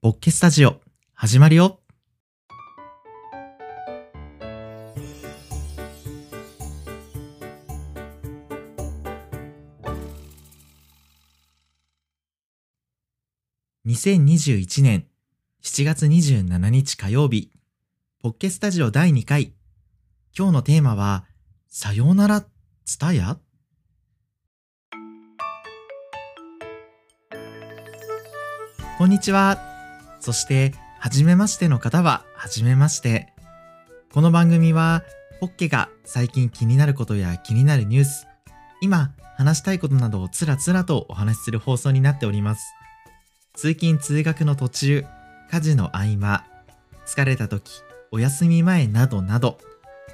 ボッケスタジオ、始まるよ2021年7月27日火曜日、ポッケスタジオ第2回。今日のテーマは、さようなら、ツタヤこんにちは。そして、はじめましての方は、はじめまして。この番組は、ポッケが最近気になることや気になるニュース、今話したいことなどをつらつらとお話しする放送になっております。通勤通学の途中、家事の合間、疲れた時、お休み前などなど、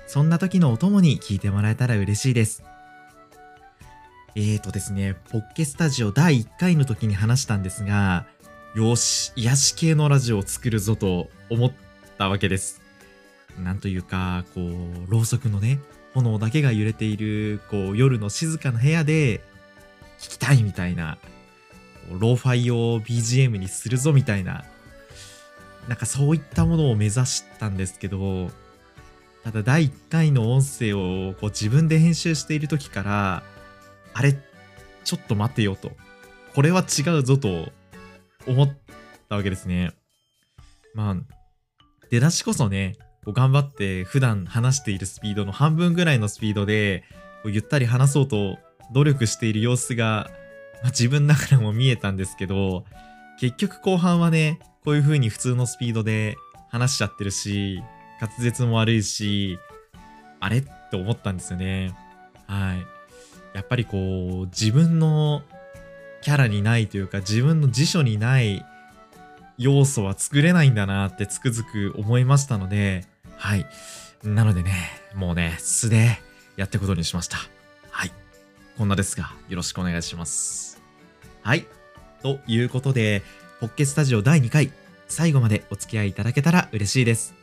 そんな時のお供に聞いてもらえたら嬉しいです。えーとですね、ポッケスタジオ第1回の時に話したんですが、よし、癒し系のラジオを作るぞと思ったわけです。なんというか、こう、ろうそくのね、炎だけが揺れている、こう、夜の静かな部屋で聞きたいみたいな、ローファイを BGM にするぞみたいな、なんかそういったものを目指したんですけど、ただ第1回の音声をこう自分で編集している時から、あれ、ちょっと待てよと。これは違うぞと思ったわけですね。まあ、出だしこそね、こう頑張って普段話しているスピードの半分ぐらいのスピードで、こうゆったり話そうと努力している様子が、まあ、自分ながらも見えたんですけど、結局後半はね、こういう風に普通のスピードで話しちゃってるし、滑舌も悪いし、あれ？って思ったんですよね。はい。やっぱりこう、自分のキャラにないというか、自分の辞書にない要素は作れないんだなってつくづく思いましたので、はい。なのでね、もうね、素でやっていくことにしました。はい。こんなですが、よろしくお願いします。はい。ということで、ポッケスタジオ第2回、最後までお付き合いいただけたら嬉しいです。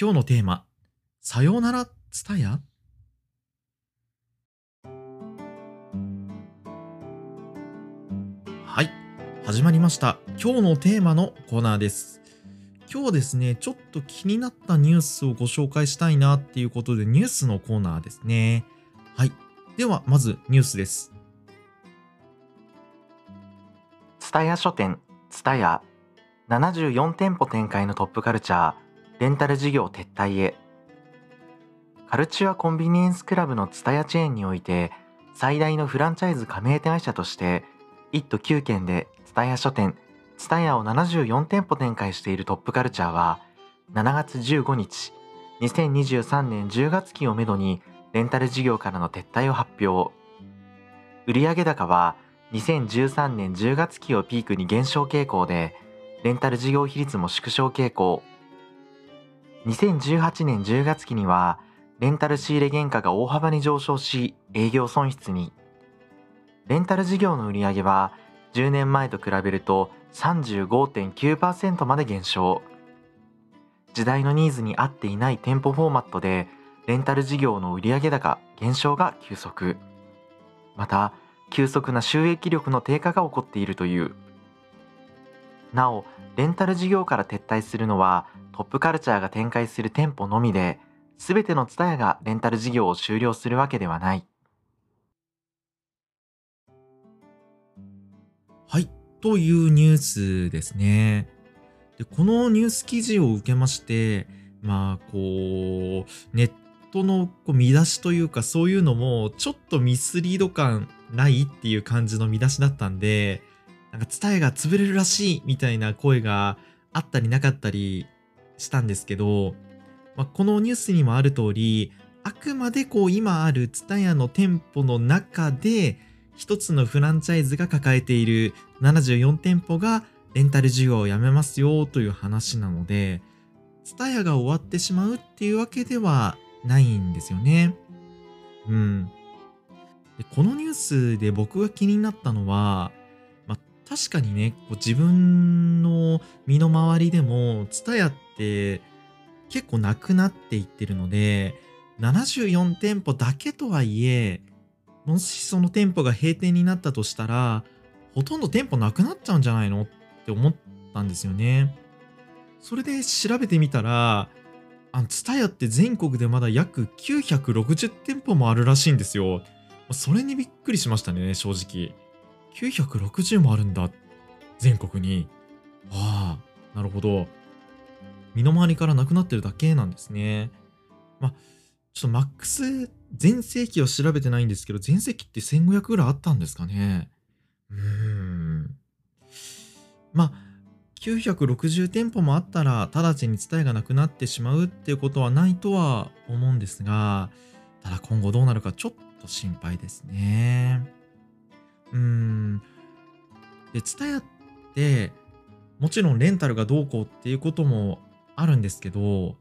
今日のテーマ、さようならツタヤ始まりました。今日のテーマのコーナーです。今日ですね、ちょっと気になったニュースをご紹介したいなっていうことで、ニュースのコーナーですね。はい。では、まずニュースです。蔦屋書店蔦屋74店舗展開のトップカルチャーレンタル事業撤退へカルチュアコンビニエンスクラブの蔦屋チェーンにおいて最大のフランチャイズ加盟会社として1都9県で蔦屋書店蔦屋を74店舗展開しているトップカルチャーは7月15日2023年10月期をめどにレンタル事業からの撤退を発表。売上高は2013年10月期をピークに減少傾向でレンタル事業比率も縮小傾向。2018年10月期にはレンタル仕入れ原価が大幅に上昇し営業損失に。レンタル事業の売上は10年前と比べると35.9%まで減少。時代のニーズに合っていない店舗フォーマットでレンタル事業の売上高減少が急速。また急速な収益力の低下が起こっているという。なおレンタル事業から撤退するのはトップカルチャーが展開する店舗のみで全てのツタヤがレンタル事業を終了するわけではない。というニュースですね。で、このニュース記事を受けまして、まあ、こう、ネットのこう見出しというか、そういうのも、ちょっとミスリード感ないっていう感じの見出しだったんで、なんか、ツタヤが潰れるらしいみたいな声があったりなかったりしたんですけど、まあ、このニュースにもある通り、あくまでこう今あるツタヤの店舗の中で、一つのフランチャイズが抱えている74店舗がレンタル事業をやめますよという話なので、ツタヤが終わってしまうっていうわけではないんですよね。うん。でこのニュースで僕が気になったのは、まあ、確かにね、こう自分の身の回りでも、ツタヤって結構なくなっていってるので、74店舗だけとはいえ、もしその店舗が閉店になったとしたら、ほとんど店舗なくなっちゃうんじゃないのって思ったんですよね。それで調べてみたら、あの、ツタヤって全国でまだ約960店舗もあるらしいんですよ。それにびっくりしましたね、正直。960もあるんだ。全国に。ああ、なるほど。身の回りからなくなってるだけなんですね。まあ、ちょっとマックス全盛期は調べてないんですけど、全盛期って1500ぐらいあったんですかね。うーん。まあ、960店舗もあったら、直ちに伝えがなくなってしまうっていうことはないとは思うんですが、ただ今後どうなるかちょっと心配ですね。うーん。で、ツタヤって、もちろんレンタルがどうこうっていうこともあるんですけど、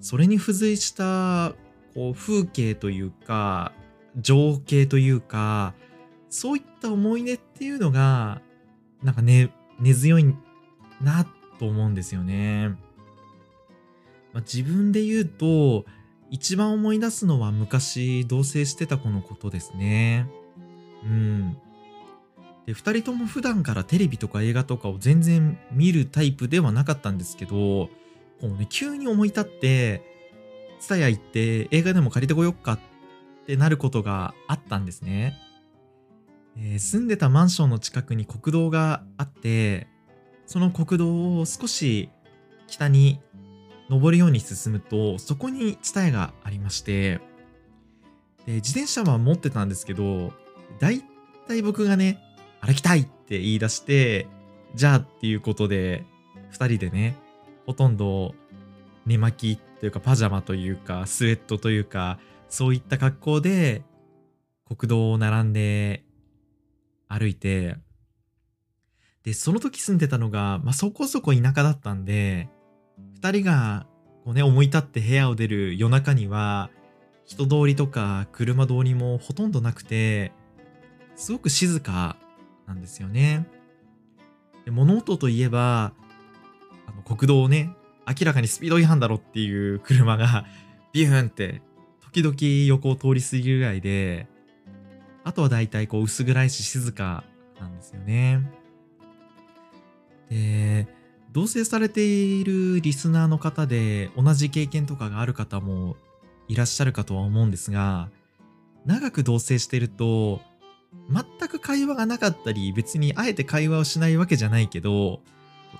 それに付随したこう風景というか、情景というか、そういった思い出っていうのが、なんかね、根強いなと思うんですよね。まあ、自分で言うと、一番思い出すのは昔同棲してた子のことですね。うん。で、二人とも普段からテレビとか映画とかを全然見るタイプではなかったんですけど、こうね、急に思い立って、ツタヤ行って映画でも借りてこよっかってなることがあったんですね。えー、住んでたマンションの近くに国道があって、その国道を少し北に登るように進むと、そこにツタヤがありまして、で、自転車は持ってたんですけど、だいたい僕がね、歩きたいって言い出して、じゃあっていうことで、二人でね、ほとんど寝巻きというかパジャマというかスウェットというかそういった格好で国道を並んで歩いてでその時住んでたのが、まあ、そこそこ田舎だったんで2人がこうね思い立って部屋を出る夜中には人通りとか車通りもほとんどなくてすごく静かなんですよね。で物音といえばあの国道をね明らかにスピード違反だろっていう車が ビューンって時々横を通り過ぎるぐらいで、あとは大体こう薄暗いし静かなんですよね。で、同棲されているリスナーの方で同じ経験とかがある方もいらっしゃるかとは思うんですが、長く同棲してると、全く会話がなかったり、別にあえて会話をしないわけじゃないけど、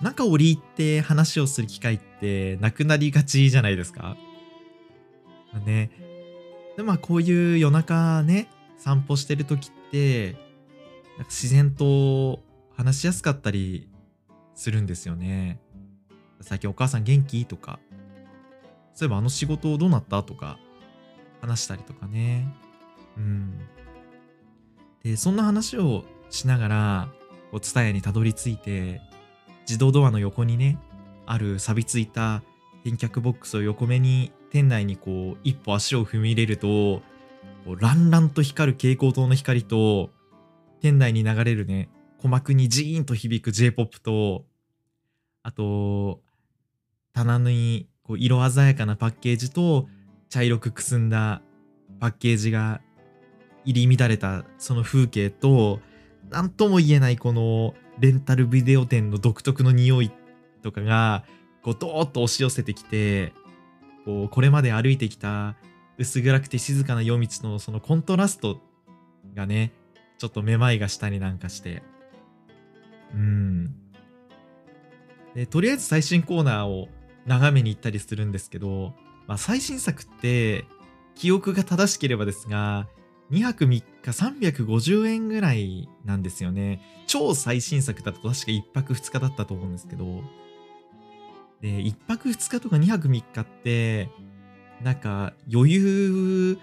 中折り入って話をする機会ってなくなりがちじゃないですか？ね。で、まあこういう夜中ね、散歩してる時って、なんか自然と話しやすかったりするんですよね。最近お母さん元気？とか、そういえばあの仕事どうなった？とか、話したりとかね。うん。で、そんな話をしながら、こう、ツタヤにたどり着いて、自動ドアの横にね、ある錆びついた返却ボックスを横目に店内にこう一歩足を踏み入れると、こうランランと光る蛍光灯の光と、店内に流れるね、鼓膜にジーンと響く J-POP と、あと、棚にこう色鮮やかなパッケージと、茶色くくすんだパッケージが入り乱れたその風景と、なんとも言えないこのレンタルビデオ店の独特の匂いとかが、こう、ドーッと押し寄せてきて、こう、これまで歩いてきた薄暗くて静かな夜道のそのコントラストがね、ちょっとめまいがしたりなんかして。うん。で、とりあえず最新コーナーを眺めに行ったりするんですけど、まあ最新作って、記憶が正しければですが、2泊3日350円ぐらいなんですよね。超最新作だと確か1泊2日だったと思うんですけど。で、1泊2日とか2泊3日って、なんか余裕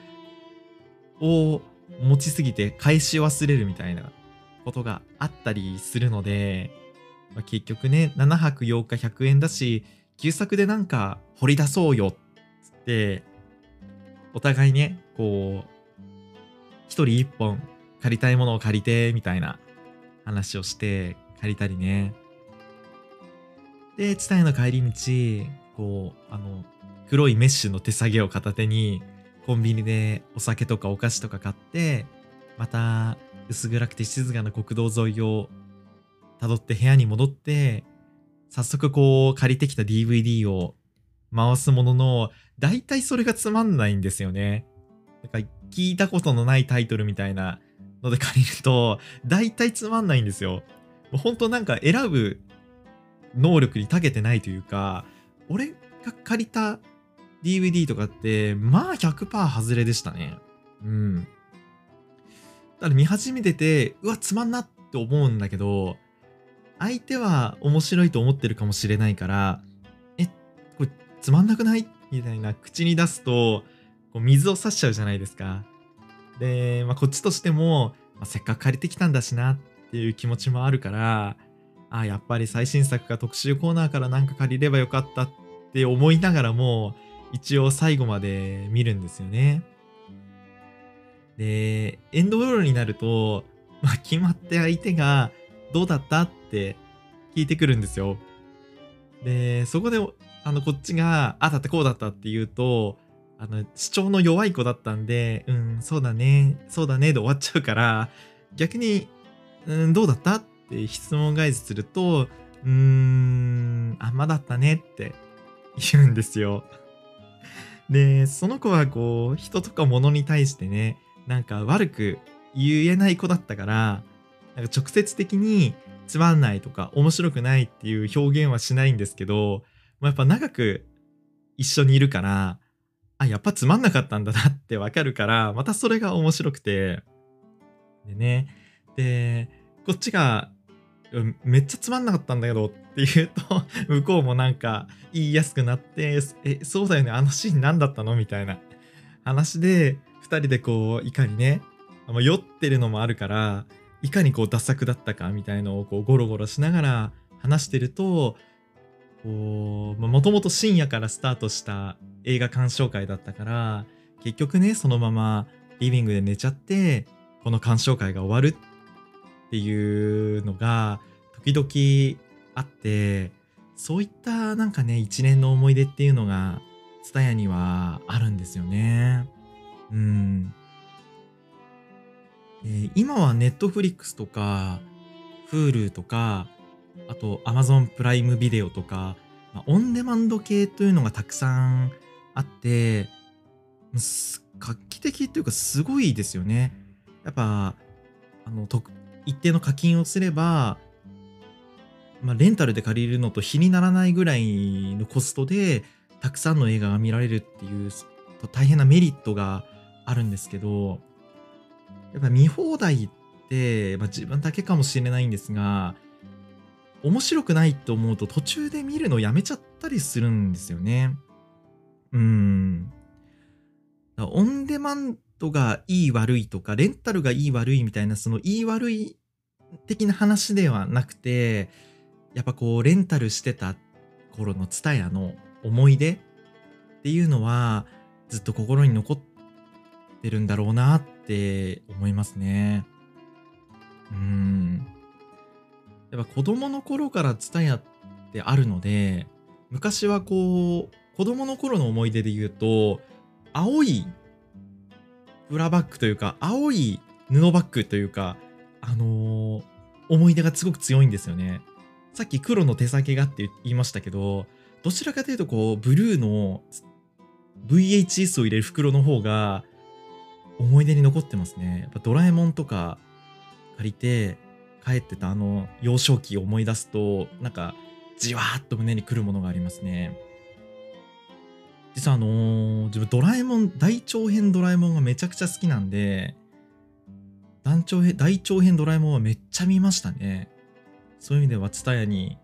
を持ちすぎて返し忘れるみたいなことがあったりするので、まあ、結局ね、7泊8日100円だし、旧作でなんか掘り出そうよっつって、お互いね、こう、人一本借りたいものを借りて、みたいな話をして借りたりね。で、地帯の帰り道、こう、あの、黒いメッシュの手提げを片手に、コンビニでお酒とかお菓子とか買って、また薄暗くて静かな国道沿いを辿って部屋に戻って、早速こう借りてきた DVD を回すものの、大体それがつまんないんですよね。なんか聞いたことのないタイトルみたいなので借りると、大体つまんないんですよ。本当なんか選ぶ能力に長けてないというか、俺が借りた DVD とかって、まあ100%外れでしたね。うん。だから見始めてて、うわ、つまんなって思うんだけど、相手は面白いと思ってるかもしれないから、え、これつまんなくない？みたいな口に出すと、こう水を差しちゃうじゃないですか。で、まあ、こっちとしても、まあ、せっかく借りてきたんだしなっていう気持ちもあるから、あやっぱり最新作か特集コーナーからなんか借りればよかったって思いながらも、一応最後まで見るんですよね。で、エンドロールになると、まあ、決まって相手がどうだったって聞いてくるんですよ。で、そこで、あの、こっちが、あ、だってこうだったって言うと、あの、主張の弱い子だったんで、うん、そうだね、そうだねで終わっちゃうから、逆に、うん、どうだったって質問返しすると、うーん、あんまだったねって言うんですよ。で、その子はこう、人とか物に対してね、なんか悪く言えない子だったから、なんか直接的につまんないとか面白くないっていう表現はしないんですけど、まあ、やっぱ長く一緒にいるから、あ、やっぱつまんなかったんだなってわかるから、またそれが面白くて。でね、で、こっちが、めっちゃつまんなかったんだけどって言うと、向こうもなんか言いやすくなって、え、そうだよね、あのシーン何だったのみたいな話で、二人でこう、いかにね、酔ってるのもあるから、いかにこう、ダ作だったかみたいのをこう、ゴロゴロしながら話してると、こう、もともと深夜からスタートした映画鑑賞会だったから、結局ね、そのままリビングで寝ちゃって、この鑑賞会が終わるっていうのが、時々あって、そういったなんかね、一年の思い出っていうのが、ツタヤにはあるんですよね。うん。えー今はネットフリックスとか、Hulu とか、あと Amazon プライムビデオとか、まあオンデマンド系というのがたくさんあって、画期的っていうかすごいですよね。やっぱ、あの、と一定の課金をすれば、まあ、レンタルで借りるのと比にならないぐらいのコストで、たくさんの映画が見られるっていう、大変なメリットがあるんですけど、やっぱ見放題って、まあ、自分だけかもしれないんですが、面白くないと思うと途中で見るのやめちゃったりするんですよね。うん。オンデマンドがいい悪いとか、レンタルがいい悪いみたいな、そのいい悪い的な話ではなくて、やっぱこう、レンタルしてた頃のツタヤの思い出っていうのは、ずっと心に残ってるんだろうなって思いますね。うん。やっぱ子供の頃からツタヤってあるので、昔はこう、子供の頃の思い出で言うと、青いブラバッグというか、青い布バッグというか、あのー思い出がすごく強いんですよね。さっき黒の手先がって言いましたけど、どちらかというとこう、ブルーの VHS を入れる袋の方が思い出に残ってますね。やっぱドラえもんとか借りて帰ってたあの幼少期を思い出すと、なんかじわーっと胸に来るものがありますね。実はあのー自分ドラえもん、大長編ドラえもんがめちゃくちゃ好きなんで、大長編大長編ドラえもんはめっちゃ見ましたね。そういう意味では、ツタヤに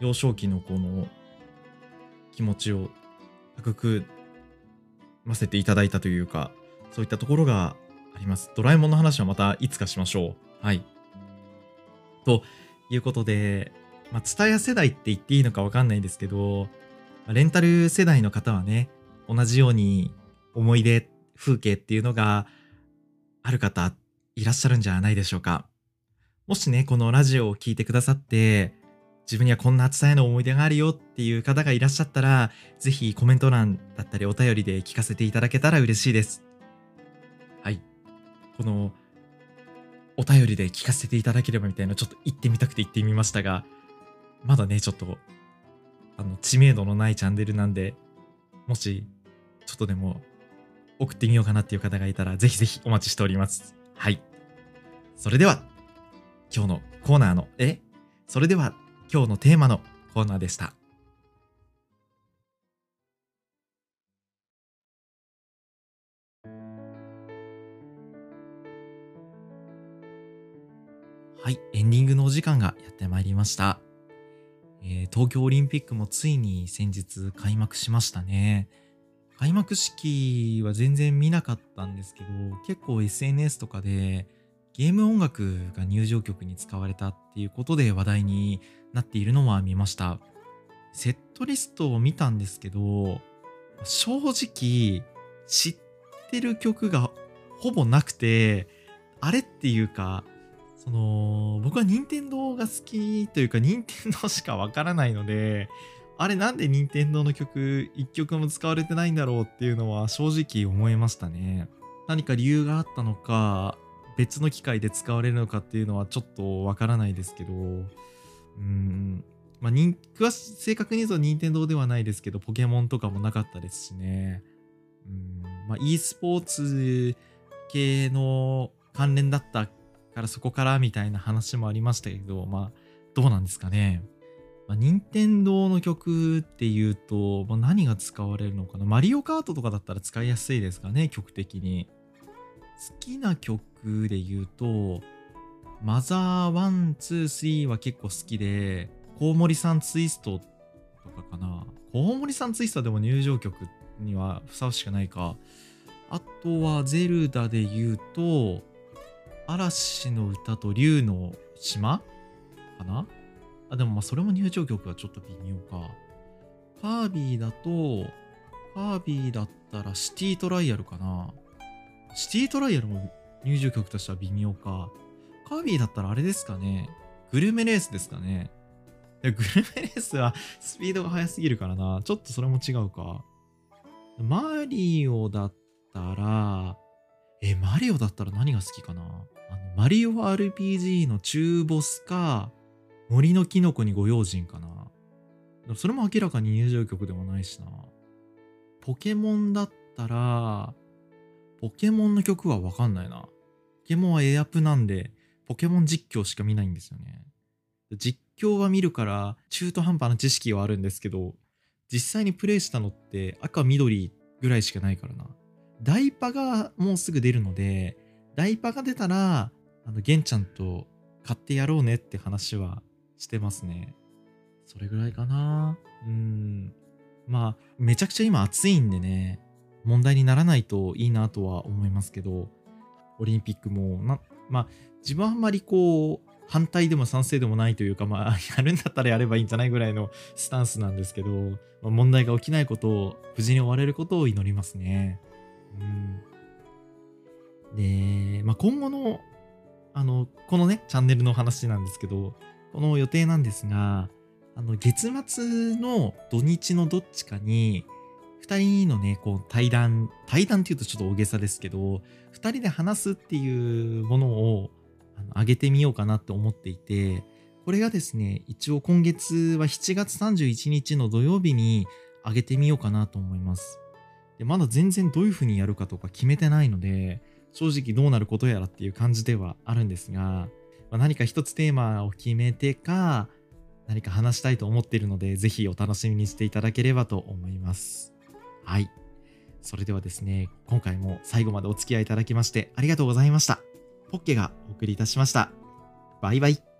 幼少期のこの気持ちを育ませていただいたというか、そういったところがあります。ドラえもんの話はまたいつかしましょう。はい。ということで、まあ、ツタヤ世代って言っていいのかわかんないんですけど、レンタル世代の方はね、同じように思い出、風景っていうのがある方いらっしゃるんじゃないでしょうか。もしね、このラジオを聞いてくださって、自分にはこんな伝えの思い出があるよっていう方がいらっしゃったら、ぜひコメント欄だったりお便りで聞かせていただけたら嬉しいです。はい。このお便りで聞かせていただければみたいなちょっと言ってみたくて言ってみましたが、まだね、ちょっと、あの、知名度のないチャンネルなんで、もし、ちょっとでも送ってみようかなっていう方がいたら、ぜひぜひお待ちしております。はい。それでは、今日のコーナーの、え？それでは、今日のテーマのコーナーでした。はい、エンディングのお時間がやってまいりました。えー東京オリンピックもついに先日開幕しましたね。開幕式は全然見なかったんですけど、結構 SNS とかでゲーム音楽が入場曲に使われたっていうことで話題になっているのは見ました。セットリストを見たんですけど、正直知ってる曲がほぼなくて、あれっていうか、その、僕は任天堂が好きというか、任天堂しかわからないので、あれなんで任天堂の曲一曲も使われてないんだろうっていうのは正直思いましたね。何か理由があったのか、別の機械で使われるのかっていうのはちょっとわからないですけど、うん、まあ、詳し正確に言うと任天堂ではないですけど、ポケモンとかもなかったですしね。うん、まあ、e スポーツ系の関連だったからそこからみたいな話もありましたけど、まあ、どうなんですかね。まあ、任天堂の曲っていうと、まあ、何が使われるのかなマリオカートとかだったら使いやすいですかね、曲的に。好きな曲で言うと、マザー1、2、3は結構好きで、コウモリさんツイストとかかな。コウモリさんツイストはでも入場曲にはふさわしくないか。あとはゼルダで言うと、嵐の歌と竜の島かな？あ、でもまあそれも入場曲はちょっと微妙か。カービィだと、カービィだったらシティトライアルかな？シティトライアルも入場曲としては微妙か。カービィだったらあれですかね？グルメレースですかね？いやグルメレースは スピードが速すぎるからな。ちょっとそれも違うか。マリオだったら、え、マリオだったら何が好きかな？あの、マリオ RPG の中ボスか、森のキノコにご用心かな。それも明らかに入場曲でもないしな。ポケモンだったら、ポケモンの曲はわかんないな。ポケモンはエアプなんで、ポケモン実況しか見ないんですよね。実況は見るから、中途半端な知識はあるんですけど、実際にプレイしたのって赤緑ぐらいしかないからな。ダイパがもうすぐ出るので、ダイパが出たら、あの、ゲンちゃんと買ってやろうねって話はしてますね。それぐらいかな。うん。まあ、めちゃくちゃ今暑いんでね、問題にならないといいなとは思いますけど、オリンピックも、な、まあ、自分はあんまりこう、反対でも賛成でもないというか、まあ、やるんだったらやればいいんじゃないぐらいのスタンスなんですけど、まあ、問題が起きないことを、無事に終われることを祈りますね。うん。で、まあ、今後の、あの、このね、チャンネルの話なんですけど、この予定なんですが、あの、月末の土日のどっちかに、二人のね、こう、対談、対談っていうとちょっと大げさですけど、二人で話すっていうものを、あの上げてみようかなって思っていて、これがですね、一応今月は7月31日の土曜日に上げてみようかなと思います。で、まだ全然どういう風にやるかとか決めてないので、正直どうなることやらっていう感じではあるんですが、ま何か一つテーマを決めてか、何か話したいと思っているので、ぜひお楽しみにしていただければと思います。はい。それではですね、今回も最後までお付き合いいただきましてありがとうございました。ポッケがお送りいたしました。バイバイ。